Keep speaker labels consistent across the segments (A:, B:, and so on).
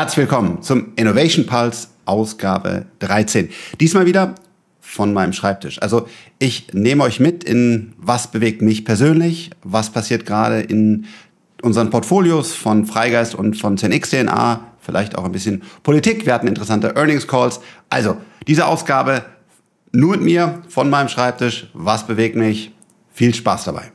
A: Herzlich willkommen zum Innovation Pulse Ausgabe 13. Diesmal wieder von meinem Schreibtisch. Also ich nehme euch mit in was bewegt mich persönlich, was passiert gerade in unseren Portfolios von Freigeist und von 10x DNA, vielleicht auch ein bisschen Politik. Wir hatten interessante Earnings Calls. Also diese Ausgabe nur mit mir von meinem Schreibtisch. Was bewegt mich? Viel Spaß dabei.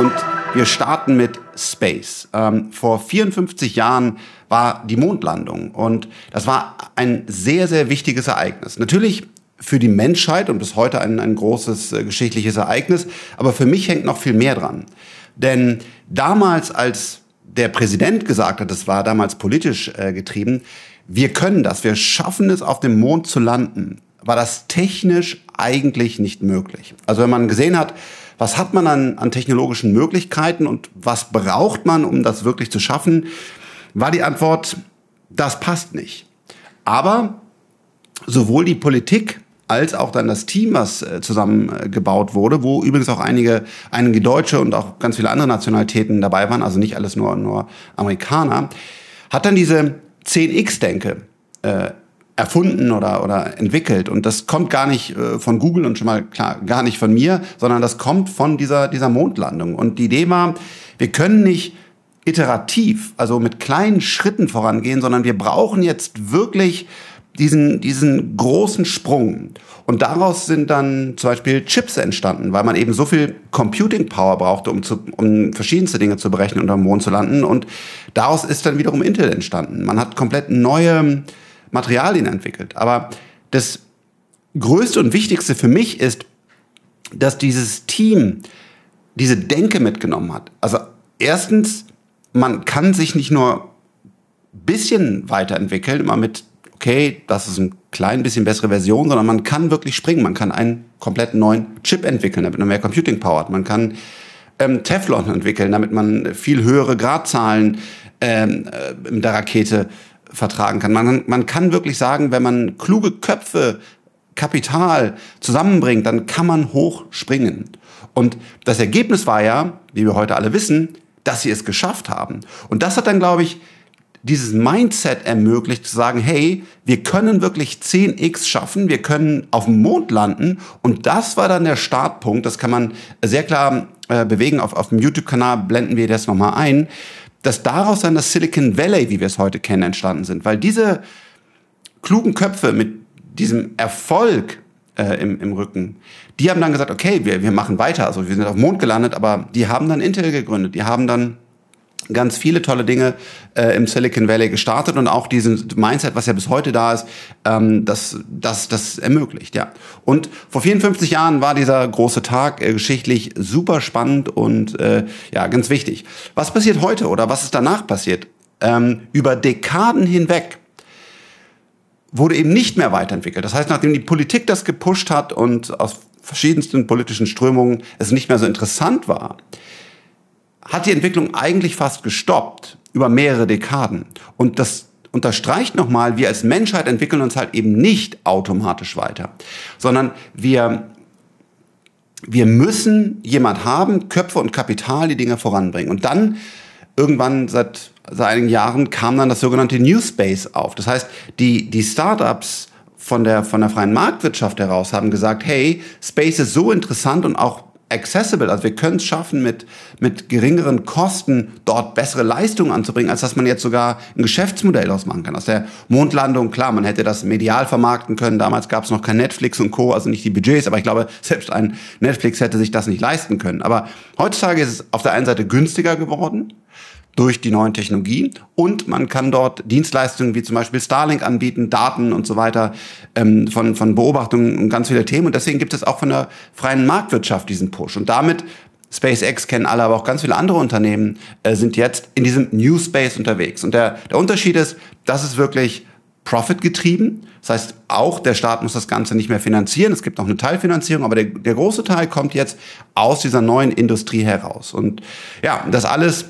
A: Und wir starten mit Space. Ähm, vor 54 Jahren war die Mondlandung und das war ein sehr, sehr wichtiges Ereignis. Natürlich für die Menschheit und bis heute ein, ein großes äh, geschichtliches Ereignis, aber für mich hängt noch viel mehr dran. Denn damals, als der Präsident gesagt hat, das war damals politisch äh, getrieben, wir können das, wir schaffen es, auf dem Mond zu landen, war das technisch eigentlich nicht möglich. Also wenn man gesehen hat, was hat man an, an technologischen Möglichkeiten und was braucht man, um das wirklich zu schaffen, war die Antwort, das passt nicht. Aber sowohl die Politik als auch dann das Team, was äh, zusammengebaut wurde, wo übrigens auch einige, einige Deutsche und auch ganz viele andere Nationalitäten dabei waren, also nicht alles nur, nur Amerikaner, hat dann diese 10x-Denke äh, erfunden oder, oder entwickelt. Und das kommt gar nicht äh, von Google und schon mal klar, gar nicht von mir, sondern das kommt von dieser, dieser Mondlandung. Und die Idee war, wir können nicht iterativ, also mit kleinen Schritten vorangehen, sondern wir brauchen jetzt wirklich diesen, diesen großen Sprung. Und daraus sind dann zum Beispiel Chips entstanden, weil man eben so viel Computing Power brauchte, um, zu, um verschiedenste Dinge zu berechnen und am Mond zu landen. Und daraus ist dann wiederum Intel entstanden. Man hat komplett neue Materialien entwickelt. Aber das Größte und Wichtigste für mich ist, dass dieses Team diese Denke mitgenommen hat. Also erstens, man kann sich nicht nur bisschen weiterentwickeln, immer mit, okay, das ist ein klein bisschen bessere Version, sondern man kann wirklich springen. Man kann einen komplett neuen Chip entwickeln, damit man mehr Computing Power hat. Man kann ähm, Teflon entwickeln, damit man viel höhere Gradzahlen ähm, äh, in der Rakete vertragen kann. Man, man kann wirklich sagen, wenn man kluge Köpfe, Kapital zusammenbringt, dann kann man hoch springen. Und das Ergebnis war ja, wie wir heute alle wissen, dass sie es geschafft haben. Und das hat dann, glaube ich, dieses Mindset ermöglicht, zu sagen, hey, wir können wirklich 10x schaffen, wir können auf dem Mond landen. Und das war dann der Startpunkt. Das kann man sehr klar äh, bewegen. Auf, auf dem YouTube-Kanal blenden wir das nochmal ein dass daraus dann das Silicon Valley, wie wir es heute kennen, entstanden sind. Weil diese klugen Köpfe mit diesem Erfolg äh, im, im Rücken, die haben dann gesagt, okay, wir, wir machen weiter. Also wir sind auf dem Mond gelandet, aber die haben dann Intel gegründet. Die haben dann ganz viele tolle Dinge äh, im Silicon Valley gestartet und auch diesen Mindset, was ja bis heute da ist, ähm, das, das, das ermöglicht, ja. Und vor 54 Jahren war dieser große Tag äh, geschichtlich super spannend und äh, ja, ganz wichtig. Was passiert heute oder was ist danach passiert? Ähm, über Dekaden hinweg wurde eben nicht mehr weiterentwickelt. Das heißt, nachdem die Politik das gepusht hat und aus verschiedensten politischen Strömungen es nicht mehr so interessant war, hat die Entwicklung eigentlich fast gestoppt über mehrere Dekaden. Und das unterstreicht nochmal, wir als Menschheit entwickeln uns halt eben nicht automatisch weiter, sondern wir, wir müssen jemand haben, Köpfe und Kapital, die Dinge voranbringen. Und dann irgendwann seit, seit einigen Jahren kam dann das sogenannte New Space auf. Das heißt, die, die Startups von der, von der freien Marktwirtschaft heraus haben gesagt, hey, Space ist so interessant und auch accessible, also wir können es schaffen, mit, mit geringeren Kosten dort bessere Leistungen anzubringen, als dass man jetzt sogar ein Geschäftsmodell ausmachen kann. Aus der Mondlandung, klar, man hätte das medial vermarkten können, damals gab es noch kein Netflix und Co., also nicht die Budgets, aber ich glaube, selbst ein Netflix hätte sich das nicht leisten können. Aber heutzutage ist es auf der einen Seite günstiger geworden, durch die neuen Technologien und man kann dort Dienstleistungen wie zum Beispiel Starlink anbieten, Daten und so weiter ähm, von, von Beobachtungen und ganz viele Themen und deswegen gibt es auch von der freien Marktwirtschaft diesen Push und damit SpaceX kennen alle, aber auch ganz viele andere Unternehmen äh, sind jetzt in diesem New Space unterwegs. Und der, der Unterschied ist, das ist wirklich Profit getrieben. Das heißt, auch der Staat muss das Ganze nicht mehr finanzieren. Es gibt noch eine Teilfinanzierung, aber der, der große Teil kommt jetzt aus dieser neuen Industrie heraus. Und ja, das alles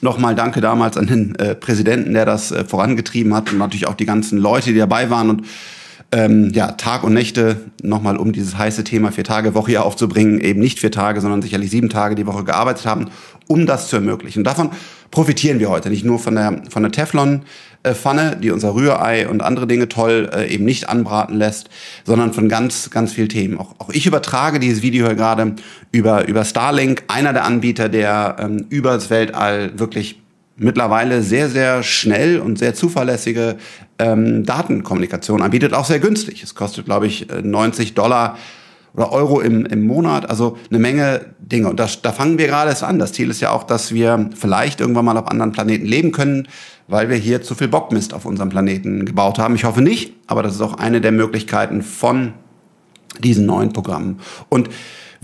A: Nochmal danke damals an den äh, Präsidenten, der das äh, vorangetrieben hat und natürlich auch die ganzen Leute, die dabei waren. Und ähm, ja, Tag und Nächte nochmal um dieses heiße Thema vier Tage Woche hier aufzubringen, eben nicht vier Tage, sondern sicherlich sieben Tage die Woche gearbeitet haben, um das zu ermöglichen. Davon profitieren wir heute nicht nur von der, von der Teflon, Pfanne, die unser Rührei und andere Dinge toll äh, eben nicht anbraten lässt, sondern von ganz, ganz vielen Themen. Auch, auch ich übertrage dieses Video hier gerade über, über Starlink, einer der Anbieter, der ähm, über das Weltall wirklich mittlerweile sehr, sehr schnell und sehr zuverlässige ähm, Datenkommunikation anbietet, auch sehr günstig. Es kostet, glaube ich, 90 äh, Dollar oder Euro im, im Monat, also eine Menge Dinge. Und das, da fangen wir gerade erst an. Das Ziel ist ja auch, dass wir vielleicht irgendwann mal auf anderen Planeten leben können, weil wir hier zu viel Bockmist auf unserem Planeten gebaut haben. Ich hoffe nicht, aber das ist auch eine der Möglichkeiten von diesen neuen Programmen. Und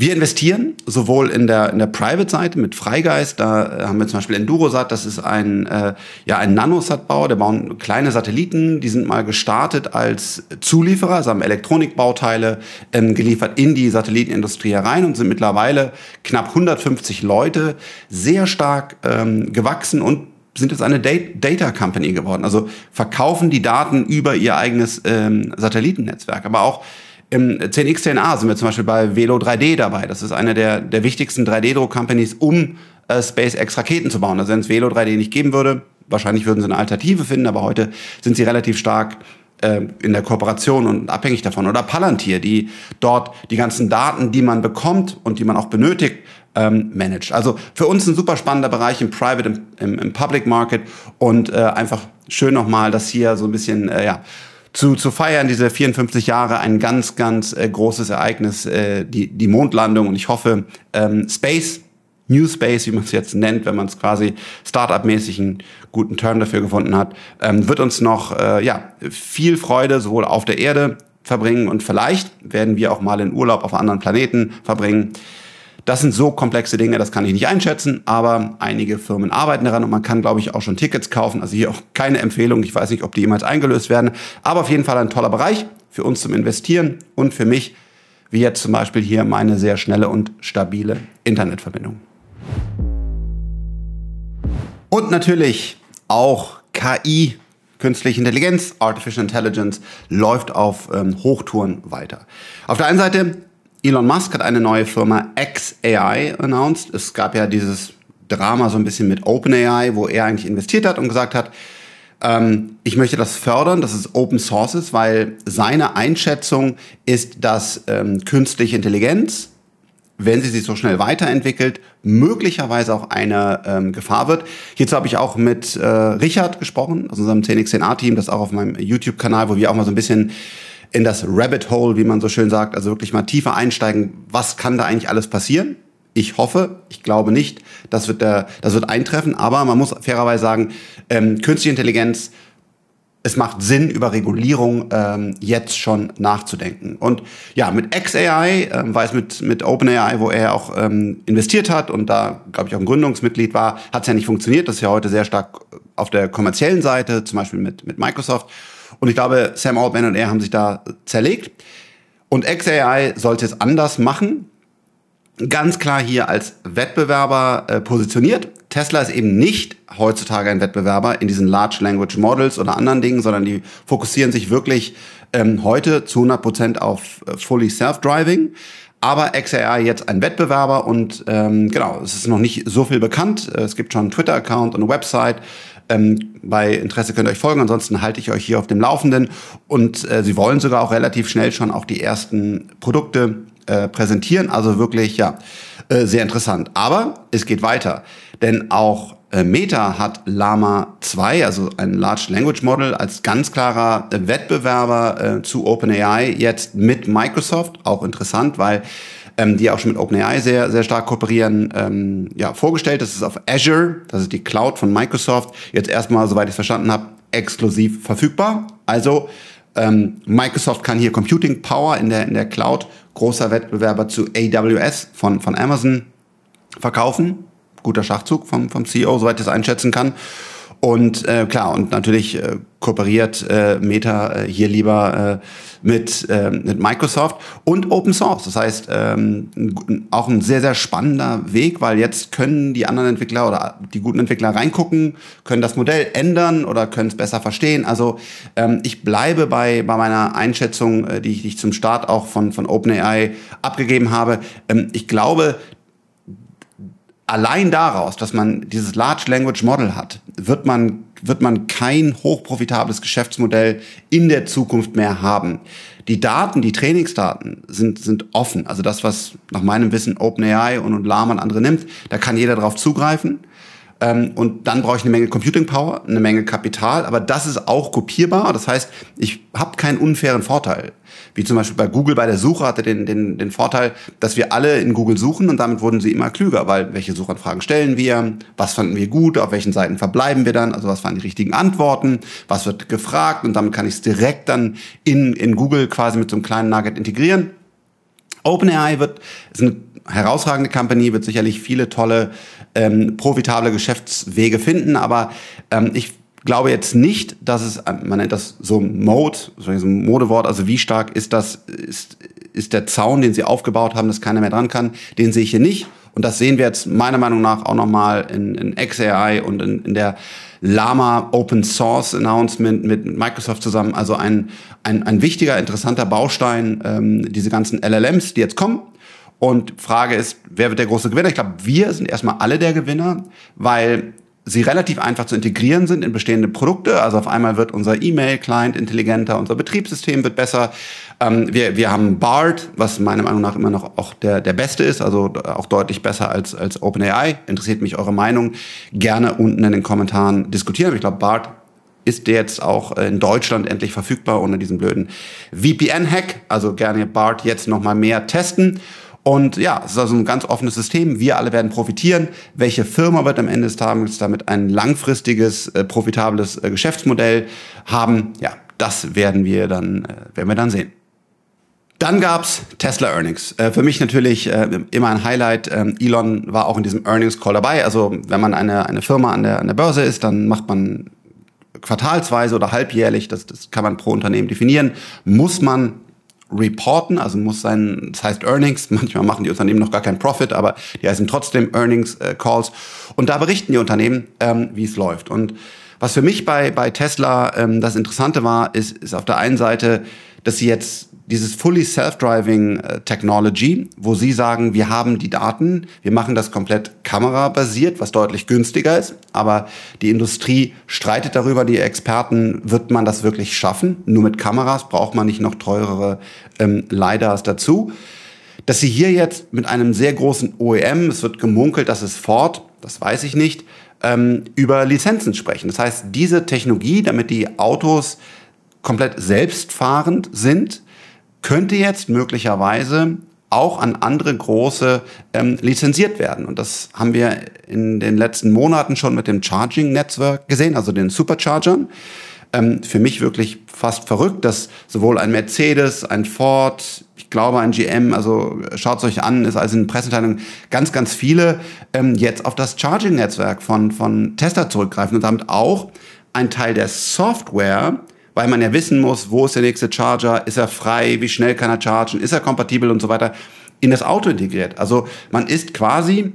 A: wir investieren sowohl in der, in der Private-Seite mit Freigeist, da äh, haben wir zum Beispiel Endurosat, das ist ein, äh, ja, ein Nanosat-Bau, der bauen kleine Satelliten, die sind mal gestartet als Zulieferer, also haben Elektronikbauteile ähm, geliefert in die Satellitenindustrie herein und sind mittlerweile knapp 150 Leute, sehr stark ähm, gewachsen und sind jetzt eine Data Company geworden. Also verkaufen die Daten über ihr eigenes ähm, Satellitennetzwerk. Aber auch im 10x, 10a sind wir zum Beispiel bei Velo 3D dabei. Das ist eine der, der wichtigsten 3D-Druck-Companies, um äh, SpaceX-Raketen zu bauen. Also wenn es Velo 3D nicht geben würde, wahrscheinlich würden sie eine Alternative finden, aber heute sind sie relativ stark äh, in der Kooperation und abhängig davon. Oder Palantir, die dort die ganzen Daten, die man bekommt und die man auch benötigt, ähm, managt. Also für uns ein super spannender Bereich im Private, im, im, im Public Market und äh, einfach schön nochmal, dass hier so ein bisschen, äh, ja, zu, zu feiern, diese 54 Jahre, ein ganz, ganz äh, großes Ereignis, äh, die, die Mondlandung. Und ich hoffe, ähm, Space, New Space, wie man es jetzt nennt, wenn man es quasi Startup-mäßig einen guten Term dafür gefunden hat, ähm, wird uns noch äh, ja, viel Freude sowohl auf der Erde verbringen und vielleicht werden wir auch mal in Urlaub auf anderen Planeten verbringen. Das sind so komplexe Dinge, das kann ich nicht einschätzen, aber einige Firmen arbeiten daran und man kann, glaube ich, auch schon Tickets kaufen. Also hier auch keine Empfehlung. Ich weiß nicht, ob die jemals eingelöst werden, aber auf jeden Fall ein toller Bereich für uns zum Investieren und für mich, wie jetzt zum Beispiel hier meine sehr schnelle und stabile Internetverbindung. Und natürlich auch KI, künstliche Intelligenz, Artificial Intelligence, läuft auf ähm, Hochtouren weiter. Auf der einen Seite Elon Musk hat eine neue Firma XAI announced. Es gab ja dieses Drama so ein bisschen mit OpenAI, wo er eigentlich investiert hat und gesagt hat, ähm, ich möchte das fördern, dass es Open Source ist, weil seine Einschätzung ist, dass ähm, künstliche Intelligenz, wenn sie sich so schnell weiterentwickelt, möglicherweise auch eine ähm, Gefahr wird. Hierzu habe ich auch mit äh, Richard gesprochen, aus unserem 10xNA-Team, das auch auf meinem YouTube-Kanal, wo wir auch mal so ein bisschen in das Rabbit Hole, wie man so schön sagt, also wirklich mal tiefer einsteigen, was kann da eigentlich alles passieren? Ich hoffe, ich glaube nicht, das wird, der, das wird eintreffen, aber man muss fairerweise sagen, ähm, künstliche Intelligenz, es macht Sinn, über Regulierung ähm, jetzt schon nachzudenken. Und ja, mit XAI, ähm, es mit, mit OpenAI, wo er auch ähm, investiert hat und da, glaube ich, auch ein Gründungsmitglied war, hat es ja nicht funktioniert. Das ist ja heute sehr stark auf der kommerziellen Seite, zum Beispiel mit, mit Microsoft. Und ich glaube, Sam Altman und er haben sich da zerlegt. Und XAI sollte es anders machen. Ganz klar hier als Wettbewerber äh, positioniert. Tesla ist eben nicht heutzutage ein Wettbewerber in diesen Large Language Models oder anderen Dingen, sondern die fokussieren sich wirklich ähm, heute zu 100 Prozent auf äh, Fully Self-Driving. Aber XAI jetzt ein Wettbewerber und ähm, genau, es ist noch nicht so viel bekannt. Es gibt schon einen Twitter-Account und eine Website. Ähm, bei Interesse könnt ihr euch folgen, ansonsten halte ich euch hier auf dem Laufenden. Und äh, sie wollen sogar auch relativ schnell schon auch die ersten Produkte äh, präsentieren. Also wirklich, ja, äh, sehr interessant. Aber es geht weiter, denn auch äh, Meta hat Llama 2, also ein Large Language Model, als ganz klarer Wettbewerber äh, zu OpenAI jetzt mit Microsoft. Auch interessant, weil ähm, die auch schon mit OpenAI sehr, sehr stark kooperieren, ähm, ja, vorgestellt. Das ist auf Azure, das ist die Cloud von Microsoft, jetzt erstmal, soweit ich es verstanden habe, exklusiv verfügbar. Also ähm, Microsoft kann hier Computing Power in der, in der Cloud, großer Wettbewerber zu AWS von, von Amazon, verkaufen. Guter Schachzug vom, vom CEO, soweit ich das einschätzen kann. Und äh, klar, und natürlich äh, kooperiert äh, Meta äh, hier lieber äh, mit, äh, mit Microsoft und Open Source. Das heißt, ähm, auch ein sehr, sehr spannender Weg, weil jetzt können die anderen Entwickler oder die guten Entwickler reingucken, können das Modell ändern oder können es besser verstehen. Also ähm, ich bleibe bei, bei meiner Einschätzung, äh, die, ich, die ich zum Start auch von, von OpenAI abgegeben habe. Ähm, ich glaube, allein daraus, dass man dieses Large Language Model hat, wird man, wird man kein hochprofitables Geschäftsmodell in der Zukunft mehr haben. Die Daten, die Trainingsdaten sind, sind offen. Also das, was nach meinem Wissen OpenAI und, und Lama und andere nimmt, da kann jeder drauf zugreifen. Ähm, und dann brauche ich eine Menge Computing Power, eine Menge Kapital, aber das ist auch kopierbar. Das heißt, ich habe keinen unfairen Vorteil. Wie zum Beispiel bei Google bei der Suche hatte den, den, den Vorteil, dass wir alle in Google suchen und damit wurden sie immer klüger, weil welche Suchanfragen stellen wir, was fanden wir gut, auf welchen Seiten verbleiben wir dann, also was waren die richtigen Antworten, was wird gefragt und damit kann ich es direkt dann in, in Google quasi mit so einem kleinen Nugget integrieren. OpenAI wird, ist eine herausragende Company, wird sicherlich viele tolle, ähm, profitable Geschäftswege finden, aber ähm, ich glaube jetzt nicht, dass es, man nennt das so Mode, so ein Modewort, also wie stark ist das, ist, ist der Zaun, den sie aufgebaut haben, dass keiner mehr dran kann, den sehe ich hier nicht. Und das sehen wir jetzt meiner Meinung nach auch nochmal in, in XAI und in, in der Lama Open Source Announcement mit Microsoft zusammen. Also ein, ein, ein wichtiger, interessanter Baustein, ähm, diese ganzen LLMs, die jetzt kommen. Und Frage ist, wer wird der große Gewinner? Ich glaube, wir sind erstmal alle der Gewinner, weil sie relativ einfach zu integrieren sind in bestehende Produkte. Also auf einmal wird unser E-Mail-Client intelligenter, unser Betriebssystem wird besser. Ähm, wir, wir haben BART, was meiner Meinung nach immer noch auch der, der beste ist, also auch deutlich besser als, als OpenAI. Interessiert mich eure Meinung. Gerne unten in den Kommentaren diskutieren. Ich glaube, BART ist jetzt auch in Deutschland endlich verfügbar ohne diesen blöden VPN-Hack. Also gerne BART jetzt noch mal mehr testen. Und ja, es ist also ein ganz offenes System. Wir alle werden profitieren. Welche Firma wird am Ende des Tages damit ein langfristiges, äh, profitables äh, Geschäftsmodell haben? Ja, das werden wir dann, äh, werden wir dann sehen. Dann gab's Tesla Earnings. Äh, für mich natürlich äh, immer ein Highlight. Ähm, Elon war auch in diesem Earnings Call dabei. Also wenn man eine, eine Firma an der, an der Börse ist, dann macht man quartalsweise oder halbjährlich, das, das kann man pro Unternehmen definieren, muss man reporten, also muss sein, das heißt Earnings, manchmal machen die Unternehmen noch gar keinen Profit, aber die heißen trotzdem Earnings äh, Calls und da berichten die Unternehmen, ähm, wie es läuft. Und was für mich bei, bei Tesla ähm, das Interessante war, ist, ist auf der einen Seite, dass sie jetzt dieses Fully Self-Driving äh, Technology, wo Sie sagen, wir haben die Daten, wir machen das komplett kamerabasiert, was deutlich günstiger ist, aber die Industrie streitet darüber, die Experten, wird man das wirklich schaffen? Nur mit Kameras braucht man nicht noch teurere ähm, LiDARs dazu. Dass Sie hier jetzt mit einem sehr großen OEM, es wird gemunkelt, dass es Ford, das weiß ich nicht, ähm, über Lizenzen sprechen. Das heißt, diese Technologie, damit die Autos komplett selbstfahrend sind, könnte jetzt möglicherweise auch an andere große ähm, lizenziert werden. Und das haben wir in den letzten Monaten schon mit dem Charging Network gesehen, also den Superchargern. Ähm, für mich wirklich fast verrückt, dass sowohl ein Mercedes, ein Ford, ich glaube ein GM, also schaut es euch an, ist also in Presseteilungen ganz, ganz viele ähm, jetzt auf das Charging-Netzwerk von, von Tesla zurückgreifen und damit auch ein Teil der Software weil man ja wissen muss, wo ist der nächste Charger, ist er frei, wie schnell kann er chargen, ist er kompatibel und so weiter, in das Auto integriert. Also man ist quasi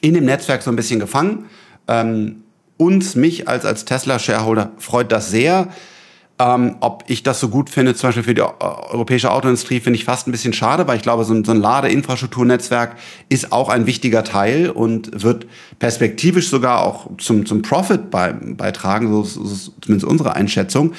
A: in dem Netzwerk so ein bisschen gefangen. Ähm, uns, mich als, als Tesla-Shareholder freut das sehr. Ähm, ob ich das so gut finde, zum Beispiel für die europäische Autoindustrie, finde ich fast ein bisschen schade, weil ich glaube, so ein, so ein Ladeinfrastrukturnetzwerk ist auch ein wichtiger Teil und wird perspektivisch sogar auch zum, zum Profit bei, beitragen, so, so zumindest unsere Einschätzung.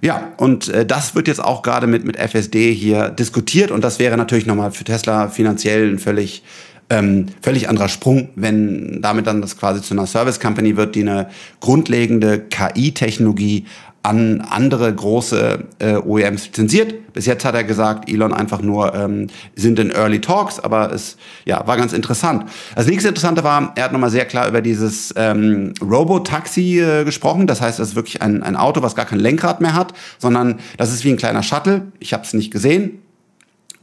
A: Ja, und äh, das wird jetzt auch gerade mit, mit FSD hier diskutiert und das wäre natürlich nochmal für Tesla finanziell ein völlig ähm, völlig anderer Sprung, wenn damit dann das quasi zu einer Service Company wird, die eine grundlegende KI-Technologie an andere große äh, OEMs lizenziert. Bis jetzt hat er gesagt, Elon einfach nur ähm, sind in Early Talks, aber es ja, war ganz interessant. Das nächste Interessante war, er hat nochmal sehr klar über dieses ähm, Robotaxi äh, gesprochen. Das heißt, das ist wirklich ein, ein Auto, was gar kein Lenkrad mehr hat, sondern das ist wie ein kleiner Shuttle. Ich habe es nicht gesehen,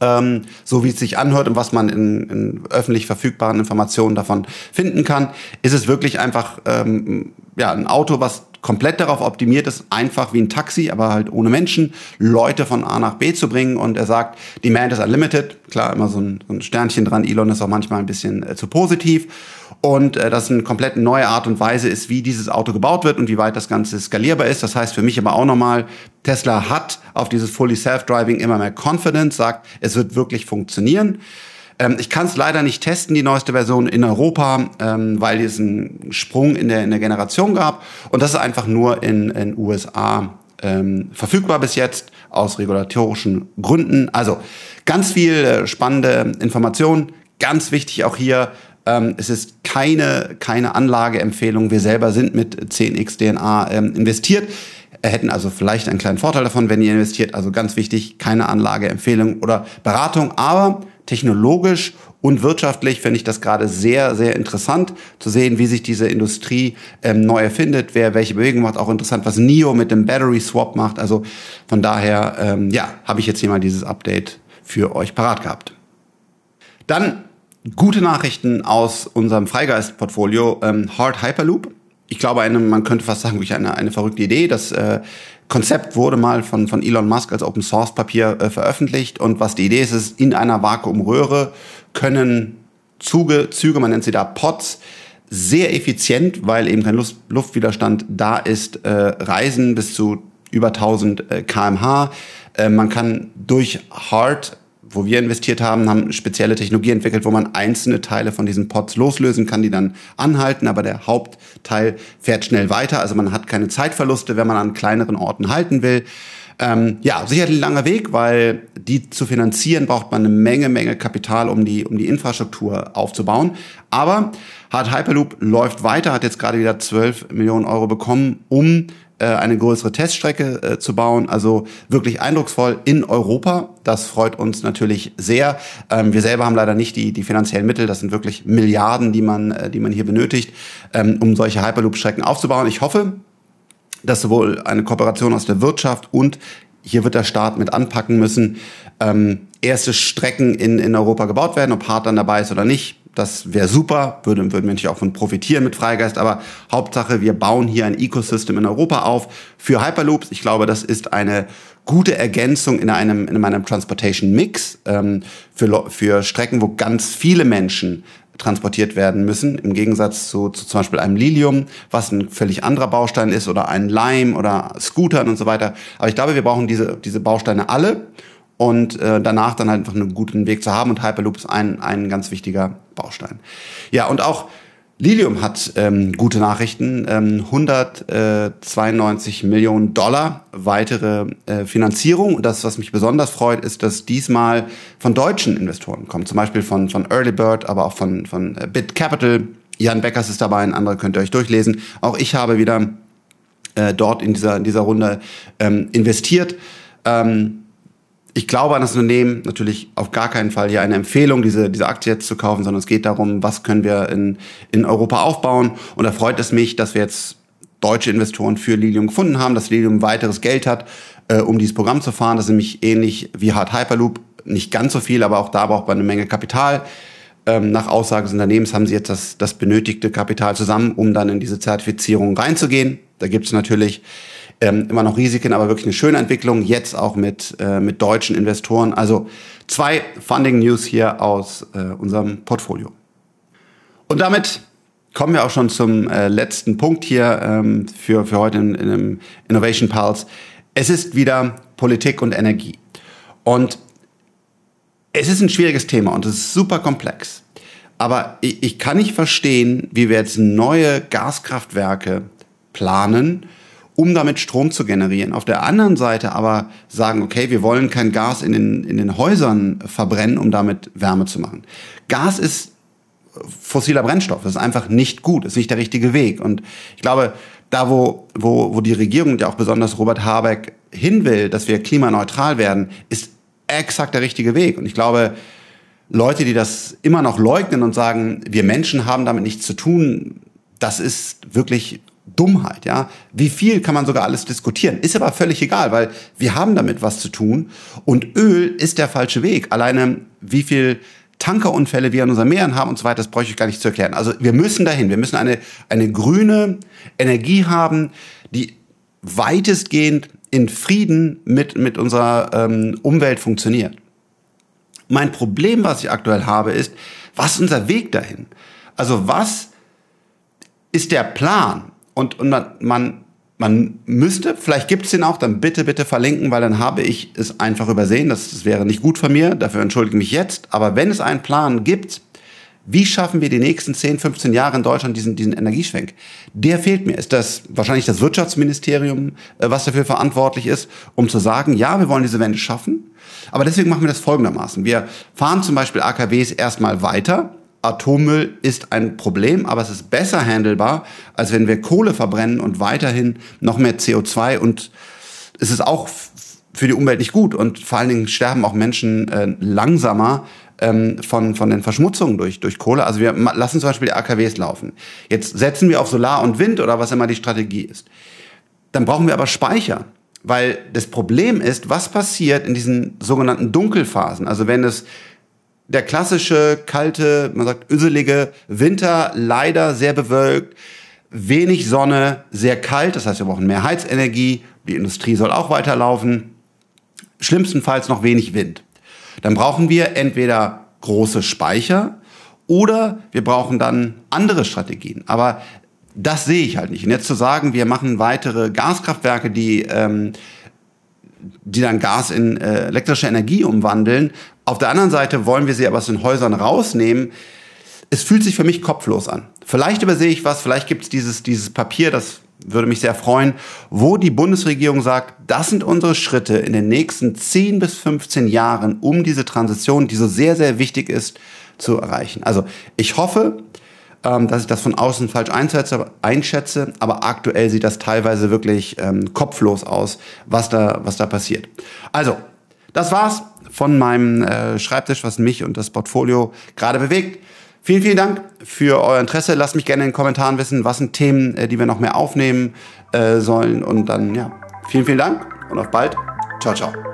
A: ähm, so wie es sich anhört und was man in, in öffentlich verfügbaren Informationen davon finden kann, ist es wirklich einfach ähm, ja, ein Auto, was komplett darauf optimiert ist, einfach wie ein Taxi, aber halt ohne Menschen, Leute von A nach B zu bringen. Und er sagt, Demand is unlimited. Klar, immer so ein, so ein Sternchen dran. Elon ist auch manchmal ein bisschen äh, zu positiv. Und äh, dass eine komplett neue Art und Weise ist, wie dieses Auto gebaut wird und wie weit das Ganze skalierbar ist. Das heißt für mich aber auch nochmal, Tesla hat auf dieses Fully Self-Driving immer mehr Confidence, sagt, es wird wirklich funktionieren. Ähm, ich kann es leider nicht testen, die neueste Version in Europa, ähm, weil es einen Sprung in der, in der Generation gab. Und das ist einfach nur in den USA ähm, verfügbar bis jetzt aus regulatorischen Gründen. Also ganz viel äh, spannende Informationen. Ganz wichtig auch hier, ähm, es ist keine, keine Anlageempfehlung. Wir selber sind mit 10x DNA ähm, investiert hätten also vielleicht einen kleinen Vorteil davon, wenn ihr investiert. Also ganz wichtig, keine Anlageempfehlung oder Beratung. Aber technologisch und wirtschaftlich finde ich das gerade sehr, sehr interessant zu sehen, wie sich diese Industrie ähm, neu erfindet, wer welche Bewegung macht. Auch interessant, was NIO mit dem Battery Swap macht. Also von daher, ähm, ja, habe ich jetzt hier mal dieses Update für euch parat gehabt. Dann gute Nachrichten aus unserem Freigeist-Portfolio, ähm, Hard Hyperloop. Ich glaube, eine, man könnte fast sagen, wirklich eine, eine verrückte Idee. Das äh, Konzept wurde mal von, von Elon Musk als Open Source Papier äh, veröffentlicht und was die Idee ist, ist, in einer Vakuumröhre können Zuge, Züge, man nennt sie da Pods, sehr effizient, weil eben kein Luft, Luftwiderstand da ist, äh, reisen bis zu über 1000 äh, kmh. Äh, man kann durch Hard wo wir investiert haben, haben spezielle Technologie entwickelt, wo man einzelne Teile von diesen Pods loslösen kann, die dann anhalten, aber der Hauptteil fährt schnell weiter. Also man hat keine Zeitverluste, wenn man an kleineren Orten halten will. Ähm, ja, sicherlich ein langer Weg, weil die zu finanzieren braucht man eine Menge, Menge Kapital, um die, um die Infrastruktur aufzubauen. Aber Hard Hyperloop läuft weiter, hat jetzt gerade wieder 12 Millionen Euro bekommen, um eine größere Teststrecke äh, zu bauen. Also wirklich eindrucksvoll in Europa. Das freut uns natürlich sehr. Ähm, wir selber haben leider nicht die, die finanziellen Mittel. Das sind wirklich Milliarden, die man, äh, die man hier benötigt, ähm, um solche Hyperloop-Strecken aufzubauen. Ich hoffe, dass sowohl eine Kooperation aus der Wirtschaft und hier wird der Staat mit anpacken müssen, ähm, erste Strecken in, in Europa gebaut werden, ob Hart dann dabei ist oder nicht das wäre super, würden, würden wir natürlich auch von profitieren mit Freigeist, aber Hauptsache, wir bauen hier ein Ecosystem in Europa auf für Hyperloops. Ich glaube, das ist eine gute Ergänzung in einem, in einem Transportation Mix ähm, für, für Strecken, wo ganz viele Menschen transportiert werden müssen, im Gegensatz zu, zu zum Beispiel einem Lilium, was ein völlig anderer Baustein ist, oder ein Lime oder Scootern und so weiter. Aber ich glaube, wir brauchen diese, diese Bausteine alle und äh, danach dann halt einfach einen guten Weg zu haben. Und Hyperloop ist ein, ein ganz wichtiger Baustein. Ja, und auch Lilium hat ähm, gute Nachrichten. Ähm, 192 Millionen Dollar weitere äh, Finanzierung. Und das, was mich besonders freut, ist, dass diesmal von deutschen Investoren kommt. Zum Beispiel von, von Early Bird, aber auch von, von äh, Bit Capital. Jan Beckers ist dabei, ein anderer könnt ihr euch durchlesen. Auch ich habe wieder äh, dort in dieser, in dieser Runde ähm, investiert. Ähm, ich glaube an das Unternehmen, natürlich auf gar keinen Fall hier eine Empfehlung, diese, diese Aktie jetzt zu kaufen, sondern es geht darum, was können wir in, in Europa aufbauen. Und da freut es mich, dass wir jetzt deutsche Investoren für Lilium gefunden haben, dass Lilium weiteres Geld hat, äh, um dieses Programm zu fahren. Das ist nämlich ähnlich wie Hard Hyperloop, nicht ganz so viel, aber auch da braucht man eine Menge Kapital. Ähm, nach Aussage des Unternehmens haben sie jetzt das, das benötigte Kapital zusammen, um dann in diese Zertifizierung reinzugehen. Da gibt es natürlich ähm, immer noch Risiken, aber wirklich eine schöne Entwicklung, jetzt auch mit, äh, mit deutschen Investoren. Also zwei Funding News hier aus äh, unserem Portfolio. Und damit kommen wir auch schon zum äh, letzten Punkt hier ähm, für, für heute in, in einem Innovation Pulse. Es ist wieder Politik und Energie. Und es ist ein schwieriges Thema und es ist super komplex. Aber ich, ich kann nicht verstehen, wie wir jetzt neue Gaskraftwerke planen, um damit Strom zu generieren. Auf der anderen Seite aber sagen, okay, wir wollen kein Gas in den, in den Häusern verbrennen, um damit Wärme zu machen. Gas ist fossiler Brennstoff. Das ist einfach nicht gut, ist nicht der richtige Weg. Und ich glaube, da wo, wo, wo die Regierung, ja auch besonders Robert Habeck, hin will, dass wir klimaneutral werden, ist exakt der richtige Weg. Und ich glaube, Leute, die das immer noch leugnen und sagen, wir Menschen haben damit nichts zu tun, das ist wirklich Dummheit, ja. Wie viel kann man sogar alles diskutieren? Ist aber völlig egal, weil wir haben damit was zu tun und Öl ist der falsche Weg. Alleine wie viel Tankerunfälle wir in unseren Meeren haben und so weiter, das bräuchte ich gar nicht zu erklären. Also wir müssen dahin, wir müssen eine, eine grüne Energie haben, die weitestgehend in Frieden mit, mit unserer ähm, Umwelt funktioniert. Mein Problem, was ich aktuell habe, ist, was ist unser Weg dahin? Also was ist der Plan? Und, und man, man, man müsste, vielleicht gibt es den auch, dann bitte, bitte verlinken, weil dann habe ich es einfach übersehen. Das, das wäre nicht gut von mir, dafür entschuldige ich mich jetzt. Aber wenn es einen Plan gibt, wie schaffen wir die nächsten 10, 15 Jahre in Deutschland diesen, diesen Energieschwenk? Der fehlt mir. Ist das wahrscheinlich das Wirtschaftsministerium, äh, was dafür verantwortlich ist, um zu sagen, ja, wir wollen diese Wende schaffen. Aber deswegen machen wir das folgendermaßen. Wir fahren zum Beispiel AKWs erstmal weiter. Atommüll ist ein Problem, aber es ist besser handelbar, als wenn wir Kohle verbrennen und weiterhin noch mehr CO2 und es ist auch für die Umwelt nicht gut und vor allen Dingen sterben auch Menschen äh, langsamer ähm, von, von den Verschmutzungen durch, durch Kohle. Also wir lassen zum Beispiel die AKWs laufen. Jetzt setzen wir auf Solar und Wind oder was immer die Strategie ist. Dann brauchen wir aber Speicher. Weil das Problem ist, was passiert in diesen sogenannten Dunkelphasen? Also wenn es der klassische, kalte, man sagt öselige Winter, leider sehr bewölkt, wenig Sonne, sehr kalt, das heißt, wir brauchen mehr Heizenergie, die Industrie soll auch weiterlaufen, schlimmstenfalls noch wenig Wind dann brauchen wir entweder große Speicher oder wir brauchen dann andere Strategien. Aber das sehe ich halt nicht. Und jetzt zu sagen, wir machen weitere Gaskraftwerke, die, ähm, die dann Gas in äh, elektrische Energie umwandeln. Auf der anderen Seite wollen wir sie aber aus den Häusern rausnehmen. Es fühlt sich für mich kopflos an. Vielleicht übersehe ich was, vielleicht gibt es dieses, dieses Papier, das würde mich sehr freuen, wo die Bundesregierung sagt, das sind unsere Schritte in den nächsten 10 bis 15 Jahren, um diese Transition, die so sehr, sehr wichtig ist, zu erreichen. Also ich hoffe, ähm, dass ich das von außen falsch einschätze, aber aktuell sieht das teilweise wirklich ähm, kopflos aus, was da, was da passiert. Also, das war's von meinem äh, Schreibtisch, was mich und das Portfolio gerade bewegt. Vielen, vielen Dank für euer Interesse. Lasst mich gerne in den Kommentaren wissen, was sind Themen, äh, die wir noch mehr aufnehmen äh, sollen. Und dann, ja, vielen, vielen Dank und auf bald. Ciao, ciao.